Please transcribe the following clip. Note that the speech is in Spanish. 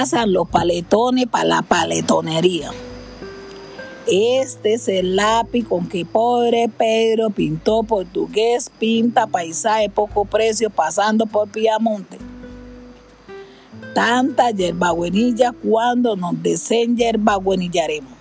pasan los paletones para la paletonería. Este es el lápiz con que pobre Pedro pintó portugués, pinta paisaje poco precio pasando por Piamonte. Tanta yerbabuenilla cuando nos desen yerbabuenillaremos.